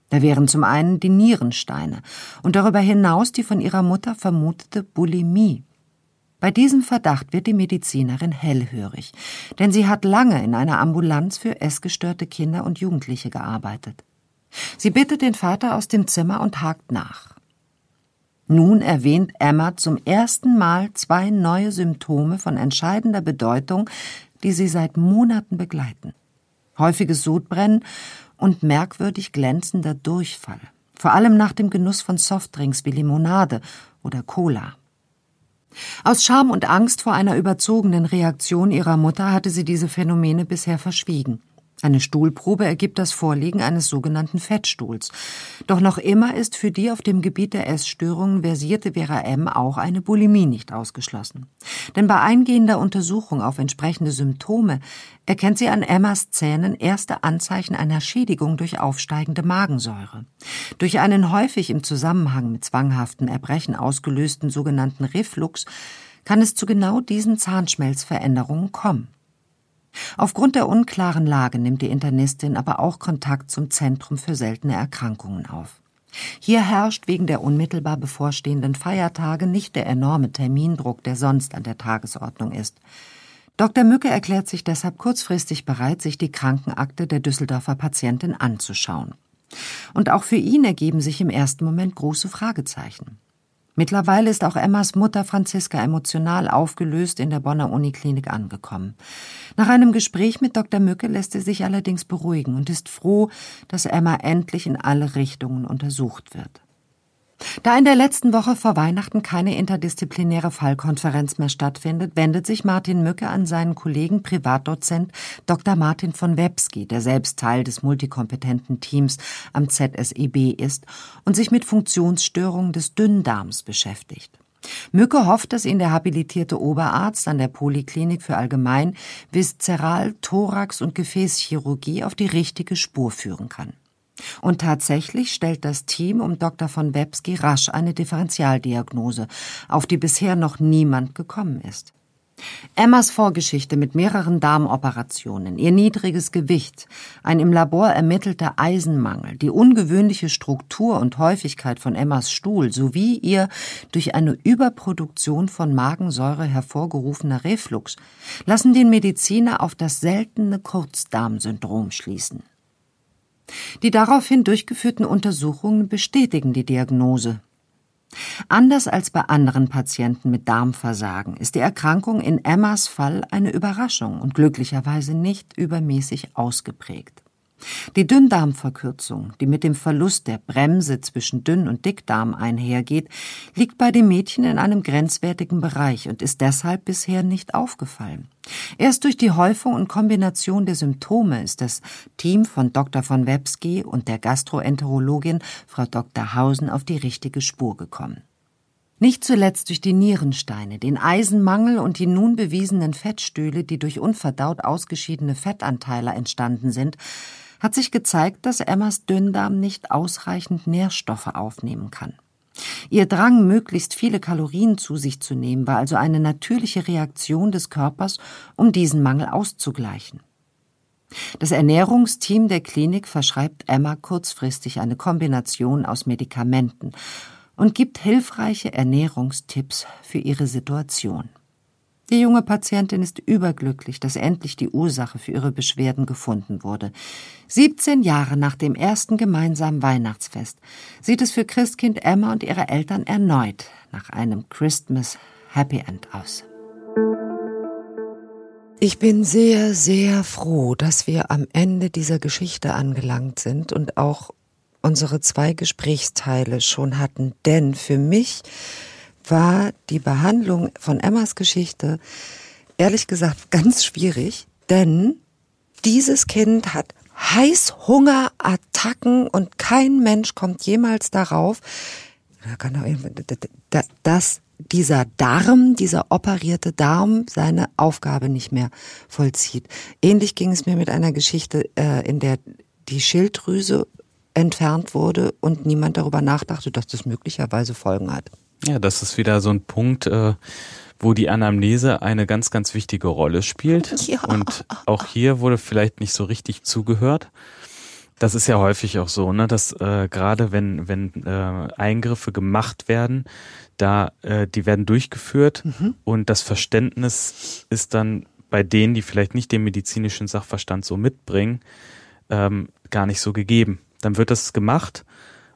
Da wären zum einen die Nierensteine und darüber hinaus die von ihrer Mutter vermutete Bulimie. Bei diesem Verdacht wird die Medizinerin hellhörig, denn sie hat lange in einer Ambulanz für essgestörte Kinder und Jugendliche gearbeitet. Sie bittet den Vater aus dem Zimmer und hakt nach. Nun erwähnt Emma zum ersten Mal zwei neue Symptome von entscheidender Bedeutung, die sie seit Monaten begleiten. Häufiges Sodbrennen und merkwürdig glänzender Durchfall, vor allem nach dem Genuss von Softdrinks wie Limonade oder Cola. Aus Scham und Angst vor einer überzogenen Reaktion ihrer Mutter hatte sie diese Phänomene bisher verschwiegen. Eine Stuhlprobe ergibt das Vorliegen eines sogenannten Fettstuhls. Doch noch immer ist für die auf dem Gebiet der Essstörungen versierte Vera M. auch eine Bulimie nicht ausgeschlossen. Denn bei eingehender Untersuchung auf entsprechende Symptome erkennt sie an Emmas Zähnen erste Anzeichen einer Schädigung durch aufsteigende Magensäure. Durch einen häufig im Zusammenhang mit zwanghaften Erbrechen ausgelösten sogenannten Reflux kann es zu genau diesen Zahnschmelzveränderungen kommen. Aufgrund der unklaren Lage nimmt die Internistin aber auch Kontakt zum Zentrum für seltene Erkrankungen auf. Hier herrscht wegen der unmittelbar bevorstehenden Feiertage nicht der enorme Termindruck, der sonst an der Tagesordnung ist. Dr. Mücke erklärt sich deshalb kurzfristig bereit, sich die Krankenakte der Düsseldorfer Patientin anzuschauen. Und auch für ihn ergeben sich im ersten Moment große Fragezeichen. Mittlerweile ist auch Emmas Mutter Franziska emotional aufgelöst in der Bonner Uniklinik angekommen. Nach einem Gespräch mit Dr. Mücke lässt sie sich allerdings beruhigen und ist froh, dass Emma endlich in alle Richtungen untersucht wird. Da in der letzten Woche vor Weihnachten keine interdisziplinäre Fallkonferenz mehr stattfindet, wendet sich Martin Mücke an seinen Kollegen Privatdozent Dr. Martin von Webski, der selbst Teil des multikompetenten Teams am ZSEB ist und sich mit Funktionsstörungen des Dünndarms beschäftigt. Mücke hofft, dass ihn der habilitierte Oberarzt an der Poliklinik für Allgemein, Viszeral-, Thorax- und Gefäßchirurgie auf die richtige Spur führen kann. Und tatsächlich stellt das Team um Dr. von Webski rasch eine Differentialdiagnose, auf die bisher noch niemand gekommen ist. Emmas Vorgeschichte mit mehreren Darmoperationen, ihr niedriges Gewicht, ein im Labor ermittelter Eisenmangel, die ungewöhnliche Struktur und Häufigkeit von Emmas Stuhl sowie ihr durch eine Überproduktion von Magensäure hervorgerufener Reflux lassen den Mediziner auf das seltene Kurzdarmsyndrom schließen. Die daraufhin durchgeführten Untersuchungen bestätigen die Diagnose. Anders als bei anderen Patienten mit Darmversagen ist die Erkrankung in Emmas Fall eine Überraschung und glücklicherweise nicht übermäßig ausgeprägt. Die Dünndarmverkürzung, die mit dem Verlust der Bremse zwischen Dünn- und Dickdarm einhergeht, liegt bei dem Mädchen in einem grenzwertigen Bereich und ist deshalb bisher nicht aufgefallen. Erst durch die Häufung und Kombination der Symptome ist das Team von Dr. von Webski und der Gastroenterologin Frau Dr. Hausen auf die richtige Spur gekommen. Nicht zuletzt durch die Nierensteine, den Eisenmangel und die nun bewiesenen Fettstühle, die durch unverdaut ausgeschiedene Fettanteile entstanden sind, hat sich gezeigt, dass Emmas Dünndarm nicht ausreichend Nährstoffe aufnehmen kann. Ihr Drang, möglichst viele Kalorien zu sich zu nehmen, war also eine natürliche Reaktion des Körpers, um diesen Mangel auszugleichen. Das Ernährungsteam der Klinik verschreibt Emma kurzfristig eine Kombination aus Medikamenten und gibt hilfreiche Ernährungstipps für ihre Situation. Die junge Patientin ist überglücklich, dass endlich die Ursache für ihre Beschwerden gefunden wurde. 17 Jahre nach dem ersten gemeinsamen Weihnachtsfest sieht es für Christkind Emma und ihre Eltern erneut nach einem Christmas Happy End aus. Ich bin sehr, sehr froh, dass wir am Ende dieser Geschichte angelangt sind und auch unsere zwei Gesprächsteile schon hatten, denn für mich war die Behandlung von Emmas Geschichte ehrlich gesagt ganz schwierig, denn dieses Kind hat Heißhungerattacken und kein Mensch kommt jemals darauf, dass dieser Darm, dieser operierte Darm seine Aufgabe nicht mehr vollzieht. Ähnlich ging es mir mit einer Geschichte, äh, in der die Schilddrüse entfernt wurde und niemand darüber nachdachte, dass das möglicherweise Folgen hat. Ja, das ist wieder so ein Punkt, äh, wo die Anamnese eine ganz, ganz wichtige Rolle spielt. <laughs> Ja. Und auch hier wurde vielleicht nicht so richtig zugehört. Das ist ja häufig auch so, ne, dass äh, gerade wenn wenn äh, Eingriffe gemacht werden, da äh, die werden durchgeführt mhm. und das Verständnis ist dann bei denen, die vielleicht nicht den medizinischen Sachverstand so mitbringen, ähm, gar nicht so gegeben. Dann wird das gemacht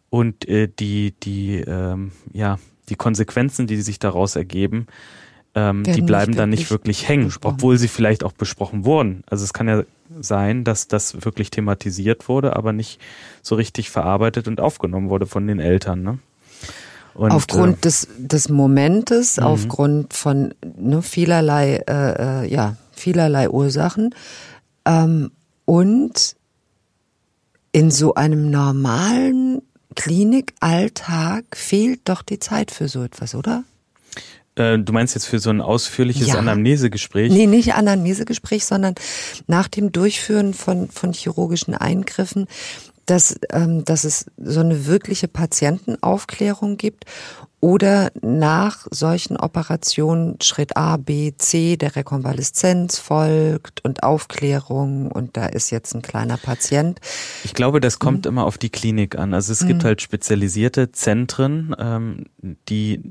und äh, die die ähm, ja die Konsequenzen, die sich daraus ergeben, ähm, die bleiben dann nicht wirklich hängen, besprochen. obwohl sie vielleicht auch besprochen wurden. Also es kann ja sein, dass das wirklich thematisiert wurde, aber nicht so richtig verarbeitet und aufgenommen wurde von den Eltern. Ne? Und, aufgrund äh, des, des Momentes, mhm. aufgrund von ne, vielerlei, äh, äh, ja, vielerlei Ursachen ähm, und in so einem normalen Klinikalltag fehlt doch die Zeit für so etwas, oder? Äh, du meinst jetzt für so ein ausführliches ja. Anamnesegespräch? Nee, nicht Anamnesegespräch, sondern nach dem Durchführen von, von chirurgischen Eingriffen, dass, ähm, dass es so eine wirkliche Patientenaufklärung gibt oder nach solchen Operationen Schritt A, B, C der Rekonvaleszenz folgt und Aufklärung und da ist jetzt ein kleiner Patient. Ich glaube, das kommt mhm. immer auf die Klinik an. Also es mhm. gibt halt spezialisierte Zentren, ähm, die,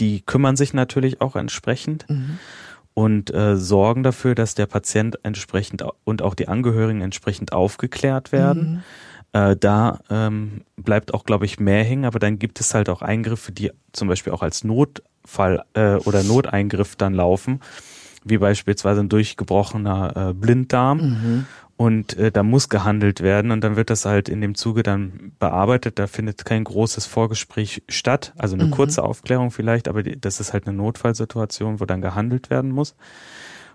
die kümmern sich natürlich auch entsprechend. Mhm. Und äh, sorgen dafür, dass der Patient entsprechend und auch die Angehörigen entsprechend aufgeklärt werden. Äh, da ähm, bleibt auch, glaube ich, mehr hängen, aber dann gibt es halt auch Eingriffe, die zum Beispiel auch als Notfall äh, oder Noteingriff dann laufen, wie beispielsweise ein durchgebrochener äh, Blinddarm. Mhm. Und äh, da muss gehandelt werden und dann wird das halt in dem Zuge dann bearbeitet. Da findet kein großes Vorgespräch statt, also eine mhm. kurze Aufklärung vielleicht, aber die, das ist halt eine Notfallsituation, wo dann gehandelt werden muss.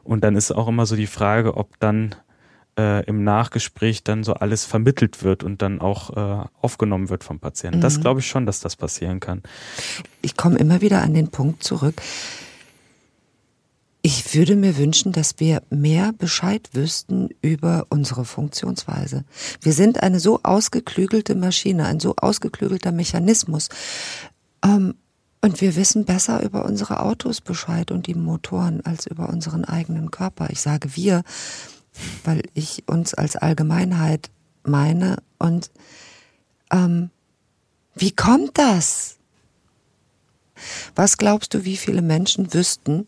Und dann ist auch immer so die Frage, ob dann äh, im Nachgespräch dann so alles vermittelt wird und dann auch äh, aufgenommen wird vom Patienten. Mhm. Das glaube ich schon, dass das passieren kann. Ich komme immer wieder an den Punkt zurück. Ich würde mir wünschen, dass wir mehr Bescheid wüssten über unsere Funktionsweise. Wir sind eine so ausgeklügelte Maschine, ein so ausgeklügelter Mechanismus. Ähm, und wir wissen besser über unsere Autos Bescheid und die Motoren als über unseren eigenen Körper. Ich sage wir, weil ich uns als Allgemeinheit meine. Und ähm, wie kommt das? Was glaubst du, wie viele Menschen wüssten,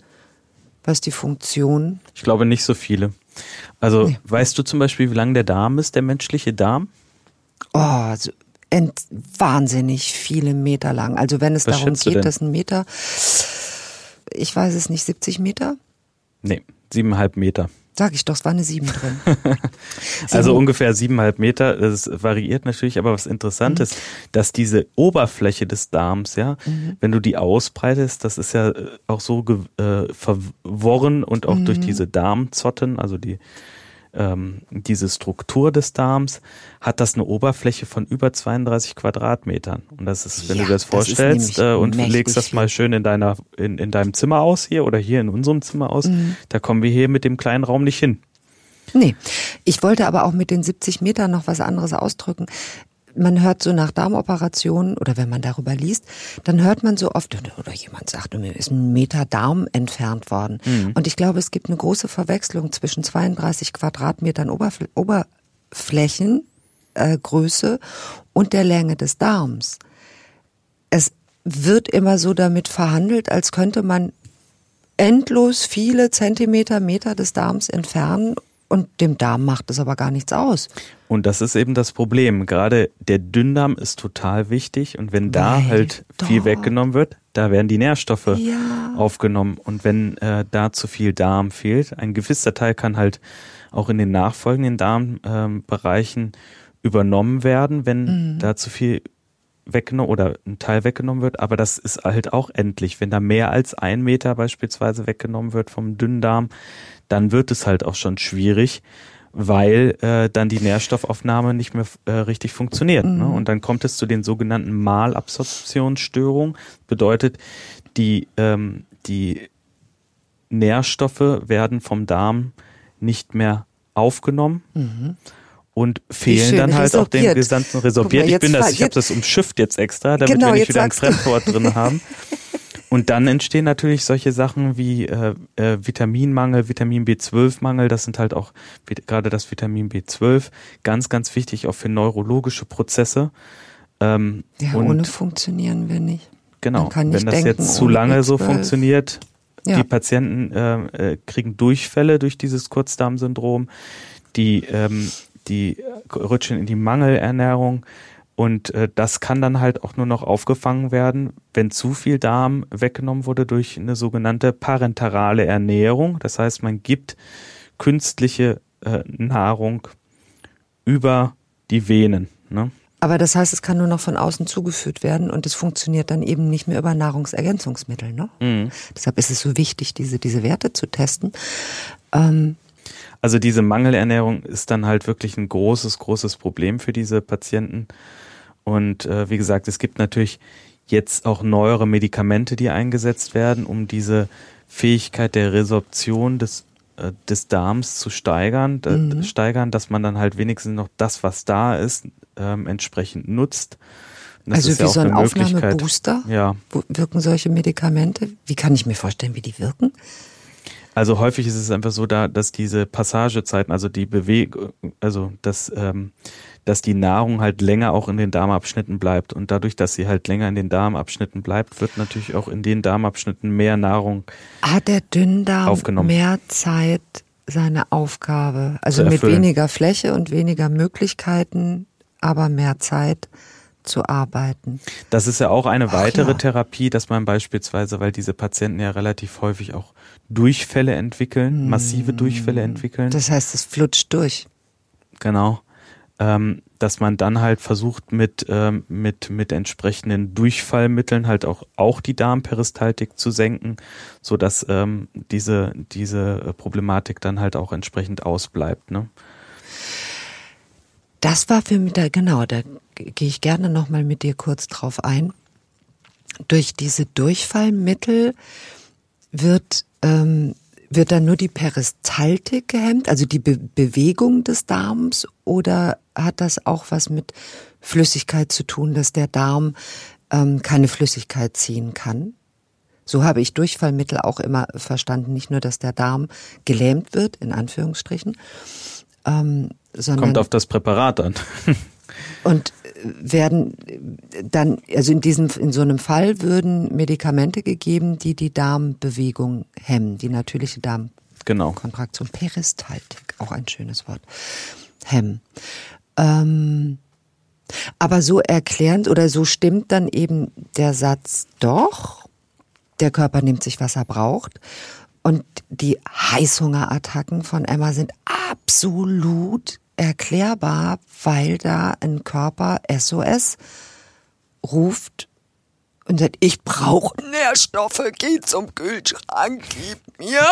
was die Funktion? Ich glaube nicht so viele. Also nee. weißt du zum Beispiel, wie lang der Darm ist, der menschliche Darm? Oh, so ent wahnsinnig viele Meter lang. Also wenn es Was darum geht, dass ein Meter, ich weiß es nicht, 70 Meter? Nee, siebeneinhalb Meter. Sag ich doch, es war eine sieben drin. <laughs> also ungefähr siebeneinhalb Meter. Das variiert natürlich, aber was interessant mhm. ist, dass diese Oberfläche des Darms, ja, mhm. wenn du die ausbreitest, das ist ja auch so äh, verworren und auch mhm. durch diese Darmzotten, also die ähm, diese Struktur des Darms, hat das eine Oberfläche von über 32 Quadratmetern. Und das ist, wenn ja, du das vorstellst äh, und legst das mal schön in deiner, in, in deinem Zimmer aus hier oder hier in unserem Zimmer aus, mhm. da kommen wir hier mit dem kleinen Raum nicht hin. Nee, ich wollte aber auch mit den 70 Metern noch was anderes ausdrücken man hört so nach Darmoperationen oder wenn man darüber liest, dann hört man so oft, oder jemand sagt, mir ist ein Meter Darm entfernt worden. Mhm. Und ich glaube, es gibt eine große Verwechslung zwischen 32 Quadratmetern Oberfl Oberflächengröße äh, und der Länge des Darms. Es wird immer so damit verhandelt, als könnte man endlos viele Zentimeter, Meter des Darms entfernen und dem Darm macht es aber gar nichts aus. Und das ist eben das Problem. Gerade der Dünndarm ist total wichtig. Und wenn da Weil, halt viel weggenommen wird, da werden die Nährstoffe ja. aufgenommen. Und wenn äh, da zu viel Darm fehlt, ein gewisser Teil kann halt auch in den nachfolgenden Darmbereichen äh, übernommen werden, wenn mhm. da zu viel weggenommen oder ein Teil weggenommen wird, aber das ist halt auch endlich. Wenn da mehr als ein Meter beispielsweise weggenommen wird vom Dünndarm, dann wird es halt auch schon schwierig, weil äh, dann die Nährstoffaufnahme nicht mehr äh, richtig funktioniert. Ne? Mhm. Ne? Und dann kommt es zu den sogenannten Malabsorptionsstörungen. Bedeutet, die, ähm, die Nährstoffe werden vom Darm nicht mehr aufgenommen. Mhm und fehlen dann halt resorbiert. auch den gesamten resorbiert. Mal, ich bin das, ich habe das umschifft jetzt extra, damit genau, wir nicht wieder ein Fremdwort drin haben. <laughs> Und dann entstehen natürlich solche Sachen wie äh, äh, Vitaminmangel, Vitamin B12-Mangel. Das sind halt auch gerade das Vitamin B12 ganz, ganz wichtig auch für neurologische Prozesse. Ähm, ja, ohne funktionieren wir nicht. Genau. Wenn das denken, jetzt zu lange B12. so funktioniert, ja. die Patienten äh, äh, kriegen Durchfälle durch dieses Kurzdarmsyndrom. Die, ähm, die rutschen in die Mangelernährung und äh, das kann dann halt auch nur noch aufgefangen werden, wenn zu viel Darm weggenommen wurde durch eine sogenannte parenterale Ernährung. Das heißt, man gibt künstliche äh, Nahrung über die Venen. Ne? Aber das heißt, es kann nur noch von außen zugeführt werden und es funktioniert dann eben nicht mehr über Nahrungsergänzungsmittel. Ne? Mhm. Deshalb ist es so wichtig, diese, diese Werte zu testen. Ähm, also diese Mangelernährung ist dann halt wirklich ein großes, großes Problem für diese Patienten. Und äh, wie gesagt, es gibt natürlich jetzt auch neuere Medikamente, die eingesetzt werden, um diese Fähigkeit der Resorption des äh, des Darms zu steigern, mhm. steigern, dass man dann halt wenigstens noch das, was da ist, ähm, entsprechend nutzt. Das also wie ja so ein Aufnahmebooster? Ja. Wirken solche Medikamente? Wie kann ich mir vorstellen, wie die wirken? Also häufig ist es einfach so da, dass diese Passagezeiten, also die Bewegung, also dass, ähm, dass die Nahrung halt länger auch in den Darmabschnitten bleibt. Und dadurch, dass sie halt länger in den Darmabschnitten bleibt, wird natürlich auch in den Darmabschnitten mehr Nahrung Hat der Dünndarm aufgenommen. mehr Zeit, seine Aufgabe, also mit weniger Fläche und weniger Möglichkeiten, aber mehr Zeit zu arbeiten. Das ist ja auch eine weitere ja. Therapie, dass man beispielsweise, weil diese Patienten ja relativ häufig auch Durchfälle entwickeln, massive Durchfälle entwickeln. Das heißt, es flutscht durch. Genau. Ähm, dass man dann halt versucht mit, ähm, mit, mit entsprechenden Durchfallmitteln halt auch, auch die Darmperistaltik zu senken, so dass ähm, diese, diese Problematik dann halt auch entsprechend ausbleibt. Ne? das war für mich da, genau, da gehe ich gerne nochmal mit dir kurz drauf ein. Durch diese Durchfallmittel wird, ähm, wird dann nur die Peristaltik gehemmt, also die Be Bewegung des Darms, oder hat das auch was mit Flüssigkeit zu tun, dass der Darm ähm, keine Flüssigkeit ziehen kann? So habe ich Durchfallmittel auch immer verstanden. Nicht nur, dass der Darm gelähmt wird, in Anführungsstrichen, ähm, sondern. Kommt auf das Präparat an. und werden dann, also in diesem, in so einem Fall würden Medikamente gegeben, die die Darmbewegung hemmen, die natürliche Darmkontraktion. Genau. Peristaltik, auch ein schönes Wort. Hemmen. Ähm, aber so erklärend oder so stimmt dann eben der Satz doch, der Körper nimmt sich, was er braucht. Und die Heißhungerattacken von Emma sind absolut erklärbar, weil da ein Körper SOS ruft und sagt, ich brauche Nährstoffe, geh zum Kühlschrank, gib mir.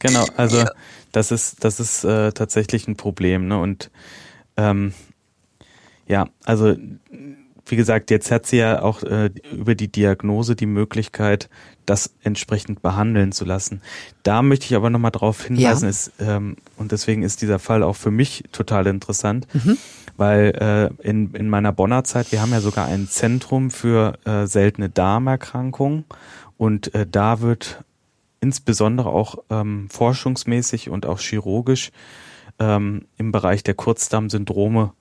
Genau, also das ist, das ist äh, tatsächlich ein Problem. Ne? Und ähm, ja, also wie gesagt, jetzt hat sie ja auch äh, über die Diagnose die Möglichkeit, das entsprechend behandeln zu lassen. Da möchte ich aber nochmal darauf hinweisen, ja. ist, ähm, und deswegen ist dieser Fall auch für mich total interessant, mhm. weil äh, in, in meiner Bonner Zeit, wir haben ja sogar ein Zentrum für äh, seltene Darmerkrankungen und äh, da wird insbesondere auch ähm, forschungsmäßig und auch chirurgisch ähm, im Bereich der Kurzdarmsyndrome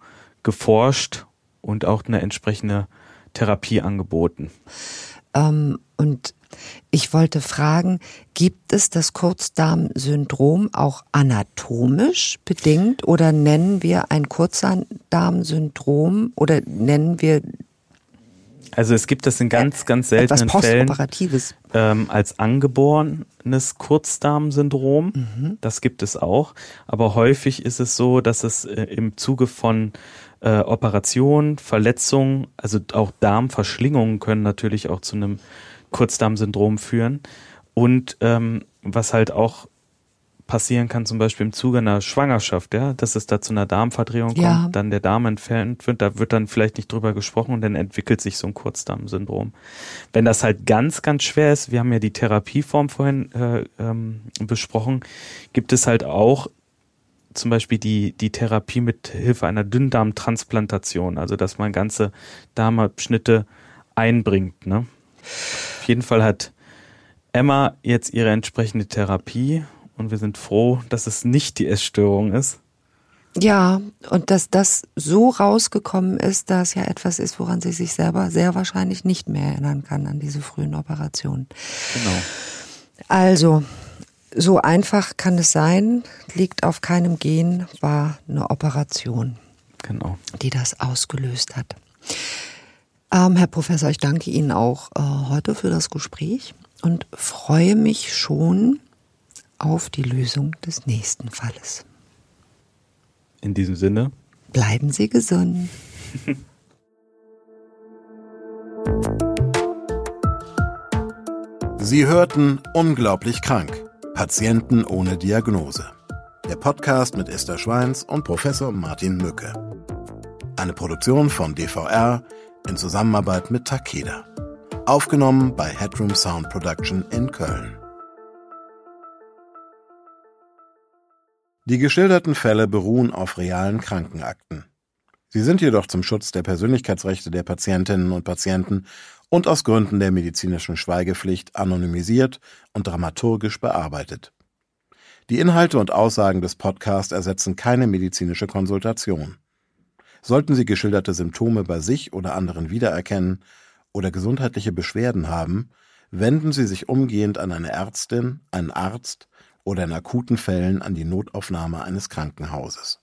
geforscht und auch eine entsprechende Therapie angeboten. Ähm, und ich wollte fragen, gibt es das Kurzdarmsyndrom auch anatomisch bedingt oder nennen wir ein Kurzdarmsyndrom oder nennen wir also es gibt das in ganz, ganz seltenen Fällen ähm, als angeborenes Kurzdarmsyndrom. Mhm. Das gibt es auch. Aber häufig ist es so, dass es äh, im Zuge von äh, Operationen, Verletzungen, also auch Darmverschlingungen können natürlich auch zu einem Kurzdarmsyndrom führen. Und ähm, was halt auch passieren kann, zum Beispiel im Zuge einer Schwangerschaft, ja, dass es da zu einer Darmverdrehung kommt, ja. dann der Darm entfernt wird, da wird dann vielleicht nicht drüber gesprochen und dann entwickelt sich so ein Kurzdarmsyndrom. Wenn das halt ganz, ganz schwer ist, wir haben ja die Therapieform vorhin äh, ähm, besprochen, gibt es halt auch zum Beispiel die, die Therapie mit Hilfe einer Dünndarmtransplantation, also dass man ganze Darmabschnitte einbringt. Ne? Auf jeden Fall hat Emma jetzt ihre entsprechende Therapie und wir sind froh, dass es nicht die Essstörung ist. Ja, und dass das so rausgekommen ist, dass es ja etwas ist, woran sie sich selber sehr wahrscheinlich nicht mehr erinnern kann an diese frühen Operationen. Genau. Also, so einfach kann es sein, liegt auf keinem Gen, war eine Operation, genau. die das ausgelöst hat. Ähm, Herr Professor, ich danke Ihnen auch äh, heute für das Gespräch und freue mich schon auf die Lösung des nächsten Falles. In diesem Sinne. Bleiben Sie gesund. <laughs> Sie hörten Unglaublich krank Patienten ohne Diagnose. Der Podcast mit Esther Schweins und Professor Martin Mücke. Eine Produktion von DVR in Zusammenarbeit mit Takeda. Aufgenommen bei Headroom Sound Production in Köln. Die geschilderten Fälle beruhen auf realen Krankenakten. Sie sind jedoch zum Schutz der Persönlichkeitsrechte der Patientinnen und Patienten und aus Gründen der medizinischen Schweigepflicht anonymisiert und dramaturgisch bearbeitet. Die Inhalte und Aussagen des Podcasts ersetzen keine medizinische Konsultation. Sollten Sie geschilderte Symptome bei sich oder anderen wiedererkennen oder gesundheitliche Beschwerden haben, wenden Sie sich umgehend an eine Ärztin, einen Arzt oder in akuten Fällen an die Notaufnahme eines Krankenhauses.